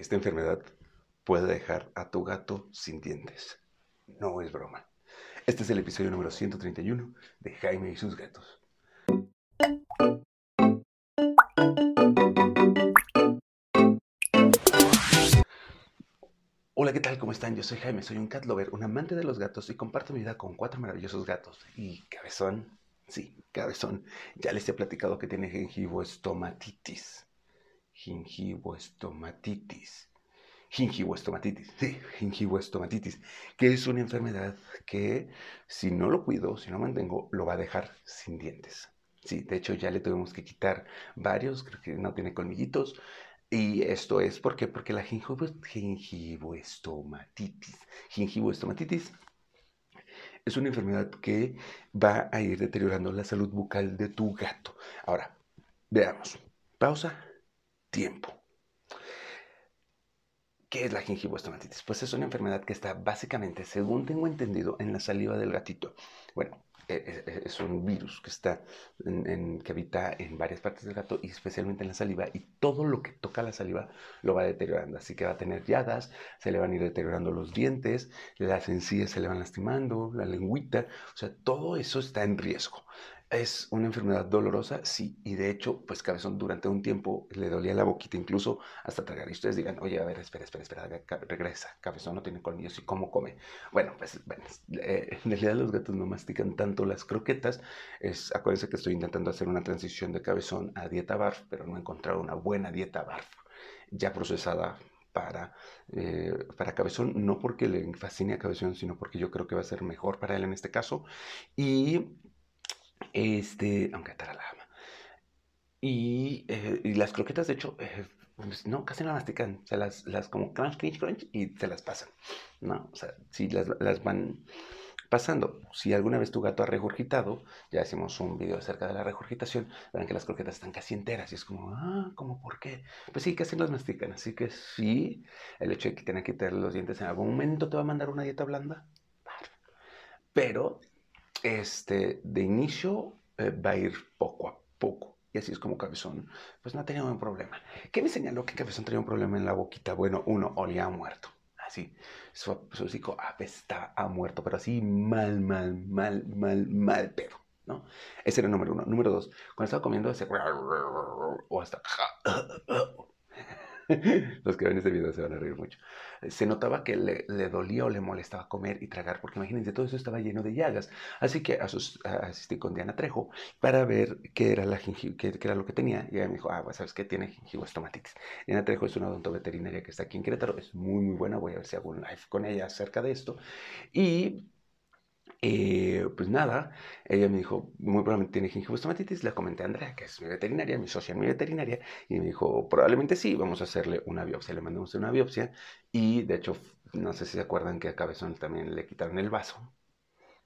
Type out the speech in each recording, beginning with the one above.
esta enfermedad puede dejar a tu gato sin dientes. No es broma. Este es el episodio número 131 de Jaime y sus gatos. Hola, ¿qué tal? ¿Cómo están? Yo soy Jaime, soy un cat lover, un amante de los gatos y comparto mi vida con cuatro maravillosos gatos. Y cabezón, sí, cabezón, ya les he platicado que tiene estomatitis gingivoestomatitis. Gingivoestomatitis, sí, gingivoestomatitis, que es una enfermedad que si no lo cuido, si no mantengo, lo va a dejar sin dientes. Sí, de hecho ya le tuvimos que quitar varios, creo que no tiene colmillitos. Y esto es ¿por qué? porque la gingivoestomatitis, gingivoestomatitis es una enfermedad que va a ir deteriorando la salud bucal de tu gato. Ahora, veamos. Pausa tiempo. ¿Qué es la gingivoestomatitis? Pues es una enfermedad que está básicamente, según tengo entendido, en la saliva del gatito. Bueno, e, e, e, es, un virus que está que habita en varias partes del gato y especialmente en la saliva y todo lo que toca la saliva lo va deteriorando. Así que va a tener llagas, se le van a ir deteriorando los dientes, las encías se le van lastimando, la lengüita, o sea, todo eso está en riesgo. Es una enfermedad dolorosa, sí, y de hecho, pues Cabezón durante un tiempo le dolía la boquita, incluso hasta tragar. Y ustedes digan, oye, a ver, espera, espera, espera, regresa, Cabezón no tiene colmillos y cómo come. Bueno, pues bueno, eh, en realidad los gatos no mastican tanto las croquetas. Es, acuérdense que estoy intentando hacer una transición de Cabezón a dieta BARF, pero no he encontrado una buena dieta BARF ya procesada para, eh, para Cabezón, no porque le fascine a Cabezón, sino porque yo creo que va a ser mejor para él en este caso. Y este, aunque la ama. Y, eh, y, las croquetas, de hecho, eh, pues, no, casi no mastican. Se las, las como crunch, crunch, crunch y se las pasan. ¿no? O sea, si las, las van pasando. Si alguna vez tu gato ha regurgitado, ya hicimos un video acerca de la regurgitación, verán que las croquetas están casi enteras y es como, ah, ¿cómo por qué? Pues sí, casi las mastican. Así que sí, el hecho de que tengan que quitarle los dientes en algún momento te va a mandar una dieta blanda. Pero, este, de inicio, eh, va a ir poco a poco. Y así es como Cabezón, pues no tenía un problema. ¿Qué me señaló que Cabezón tenía un problema en la boquita? Bueno, uno, olía muerto. Así, su, su hocico apestaba a muerto, pero así mal, mal, mal, mal, mal pero ¿no? Ese era el número uno. Número dos, cuando estaba comiendo ese... o hasta... Los que ven este video se van a reír mucho. Se notaba que le, dolía o le molestaba comer y tragar, porque imagínense, todo eso estaba lleno de llagas. Así que asistí con Diana Trejo para ver qué era, la qué, era lo que tenía. Y ella me dijo, ah, pues sabes que tiene gingivoestomatitis. Diana Trejo es una odonto veterinaria que está aquí en Querétaro, es muy, muy buena. Voy a ver si hago un live con ella acerca de esto. Y eh, pues nada, ella me dijo, muy probablemente tiene gingivoestomatitis. Le comenté a Andrea, que es mi veterinaria, mi socia en mi veterinaria, y me dijo, probablemente sí, vamos a hacerle una biopsia. Le mandamos una biopsia y de hecho, no sé si se acuerdan que a Cabezón también le quitaron el vaso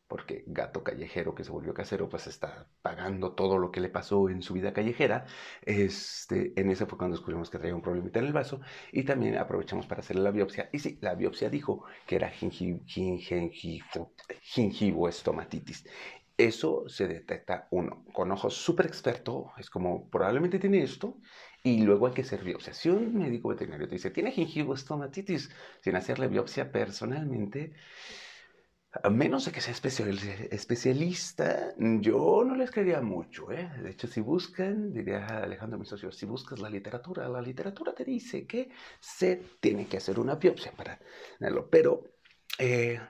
porque gato callejero que se volvió casero, pues está pagando todo lo que le pasó en su vida callejera. Este, en ese fue cuando descubrimos que traía un problemita en el vaso y también aprovechamos para hacerle la biopsia. Y sí, la biopsia dijo que era gingivoestomatitis. Eso se detecta uno con ojos súper experto, es como probablemente tiene esto, y luego hay que hacer biopsia. Si un médico veterinario te dice tiene gingivoestomatitis sin hacerle biopsia personalmente, a menos de que sea especialista, yo no les creería mucho. ¿eh? De hecho, si buscan, diría Alejandro, mi socio, si buscas la literatura, la literatura te dice que se tiene que hacer una biopsia para verlo. Pero, eh,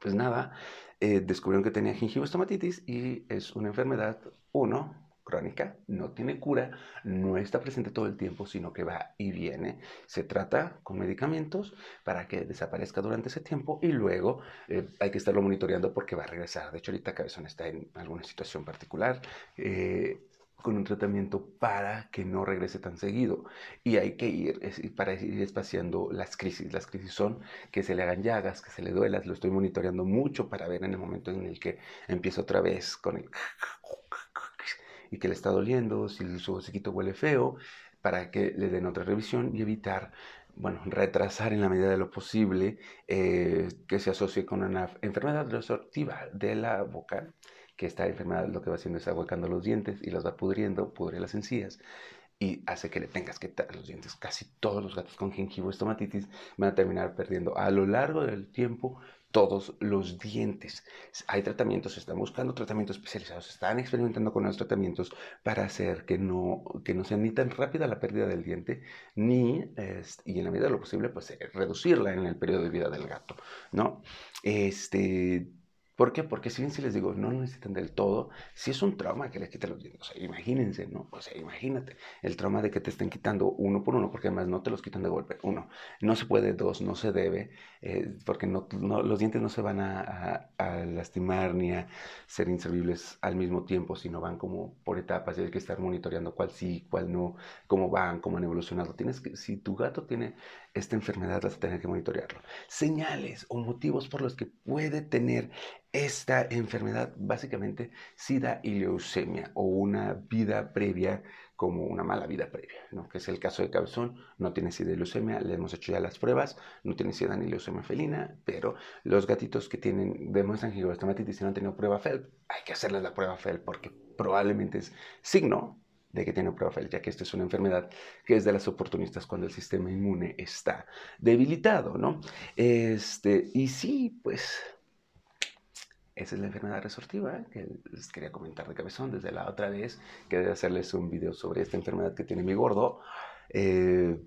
pues nada, eh, descubrieron que tenía gingivoestomatitis y es una enfermedad, uno, crónica, no tiene cura, no está presente todo el tiempo, sino que va y viene. Se trata con medicamentos para que desaparezca durante ese tiempo y luego eh, hay que estarlo monitoreando porque va a regresar. De hecho, ahorita Cabezón está en alguna situación particular. Eh, con un tratamiento para que no regrese tan seguido. Y hay que ir para ir espaciando las crisis. Las crisis son que se le hagan llagas, que se le duelas. Lo estoy monitoreando mucho para ver en el momento en el que empieza otra vez con el y que le está doliendo, si su hociquito huele feo, para que le den otra revisión y evitar, bueno, retrasar en la medida de lo posible eh, que se asocie con una enfermedad resortiva de la boca, que esta enfermedad lo que va haciendo es ahuecando los dientes y los va pudriendo, pudre las encías. y hace que le tengas que quitar los dientes. Casi todos los gatos con gingivoestomatitis van a terminar perdiendo a lo largo del tiempo todos los dientes. Hay tratamientos, se están buscando tratamientos especializados, se están experimentando con los tratamientos para hacer que no, que no sea ni tan rápida la pérdida del diente, ni, y en la medida de lo posible, pues eh, reducirla en el periodo de vida del gato, ¿no? Este, ¿Por qué? Porque si bien si les digo, no lo necesitan del todo, si es un trauma que les quiten los dientes, o sea, imagínense, ¿no? O sea, imagínate el trauma de que te estén quitando uno por uno, porque además no te los quitan de golpe, uno, no se puede, dos, no se debe, eh, porque no, los dientes no se van a, lastimar ni a ser inservibles al mismo tiempo, sino van como por etapas y hay que estar monitoreando cuál sí, cuál no, cómo van, cómo han evolucionado. Tienes que, si tu gato tiene esta enfermedad, vas a tener que monitorearlo. Señales o motivos por los que puede tener esta enfermedad, básicamente SIDA y leucemia o una vida previa como una mala vida previa, ¿no? que es el caso de Cabezón, no tiene SIDA y leucemia, le hemos hecho ya las pruebas, no tiene SIDA ni leucemia felina, pero los gatitos que tienen, demuestran gigovastomatitis y no han tenido prueba FEL, hay que hacerles la prueba FEL porque probablemente es signo de que tiene prueba FEL, ya que esta es una enfermedad que es de las oportunistas cuando el sistema inmune está debilitado, ¿no? Este, y sí, pues esa es la enfermedad resortiva que les quería comentar de cabezón desde la otra vez. Quería hacerles un video sobre esta enfermedad que tiene mi gordo. Eh,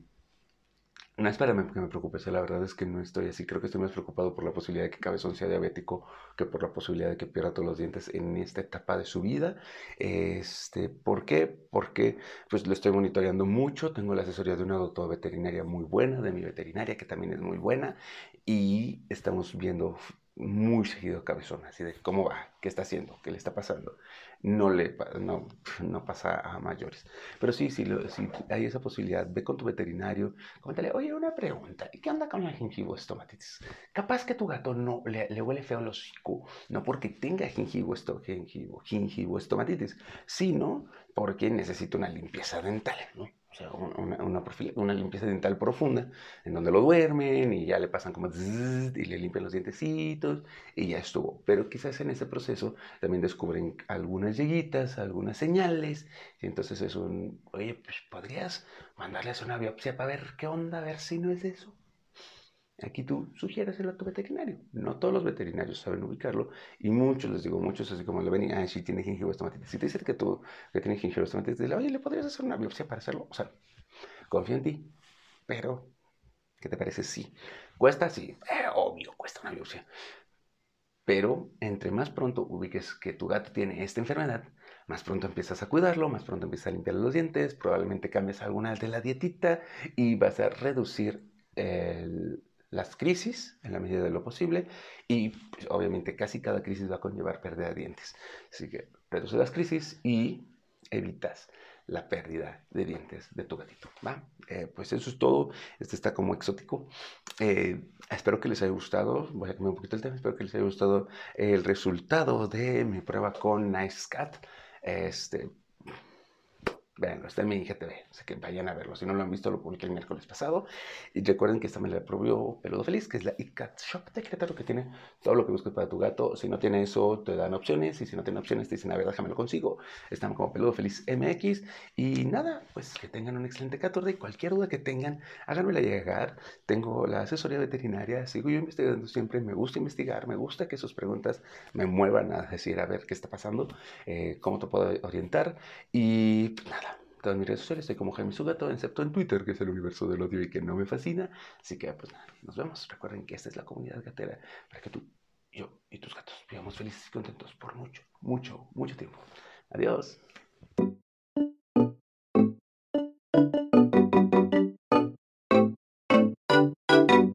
no es para que me preocupe, la verdad es que no estoy así. Creo que estoy más preocupado por la posibilidad de que Cabezón sea diabético que por la posibilidad de que pierda todos los dientes en esta etapa de su vida. Este, ¿Por qué? Porque pues, lo estoy monitoreando mucho. Tengo la asesoría de una doctora veterinaria muy buena, de mi veterinaria, que también es muy buena. Y estamos viendo muy seguido cabezón, así de cómo va, qué está haciendo, qué le está pasando. No, le, no, no pasa a mayores. Pero sí, sí, si hay esa posibilidad, ve con tu veterinario, coméntale, oye, una pregunta, ¿y qué onda con la gingivoestomatitis? Capaz que tu gato no le, le huele feo el hocico, no porque tenga gingivoestomatitis, gingivoestomatitis, sino porque necesita una limpieza dental, ¿no? O sea, una, una, limpieza dental profunda, en donde lo duermen y ya le pasan como y le limpian los dientecitos y ya estuvo. Pero quizás en ese proceso también descubren algunas lleguitas, algunas señales, y entonces es un, oye, pues podrías mandarles una biopsia para ver qué onda, a ver si no es eso. Aquí tú sugieres el a tu veterinario. No todos los veterinarios saben ubicarlo y muchos, les digo, muchos así como le ven y, ah, sí tiene gingivoestomatitis. Si te dicen que tú que tiene gingivoestomatitis, dile, oye, ¿le podrías hacer una biopsia para hacerlo? O sea, confío en ti, pero ¿qué te parece? Sí. ¿Cuesta? Sí. Eh, obvio, cuesta una biopsia. Pero entre más pronto ubiques que tu gato tiene esta enfermedad, más pronto empiezas a cuidarlo, más pronto empiezas a limpiarle los dientes, probablemente cambies alguna de la dietita y vas a reducir el, las crisis en la medida de lo posible y pues, obviamente casi cada crisis va a conllevar pérdida de dientes. Así que reduce las crisis y evitas la pérdida de dientes de tu gatito. ¿va? Eh, pues eso es todo. Este está como exótico. Eh, espero que les haya gustado. Voy a cambiar un poquito el tema. Espero que les haya gustado el resultado de mi prueba con Nice Cat. Este, Veanlo, está en mi IGTV, así que vayan a verlo. Si no lo han visto, lo publiqué el miércoles pasado. Y recuerden que esta me la probió Peludo Feliz, que es la iCat Shop de Querétaro, que tiene todo lo que busques para tu gato. Si no tiene eso, te dan opciones. Y si no tiene opciones, te dicen, a ver, déjame lo consigo. Estamos como Peludo Feliz MX. Y nada, pues que tengan un excelente 14. Y cualquier duda que tengan, háganmela llegar. Tengo la asesoría veterinaria. Sigo yo investigando siempre. Me gusta investigar. Me gusta que sus preguntas me muevan a decir, a ver qué está pasando, eh, cómo te puedo orientar. Y pues, nada todas mis redes sociales, soy como Jaime Sugato, excepto en Twitter, que es el universo del odio y que no me fascina. Así que, pues nada, nos vemos. Recuerden que esta es la comunidad gatera para que tú, yo y tus gatos vivamos felices y contentos por mucho, mucho, mucho tiempo. Adiós.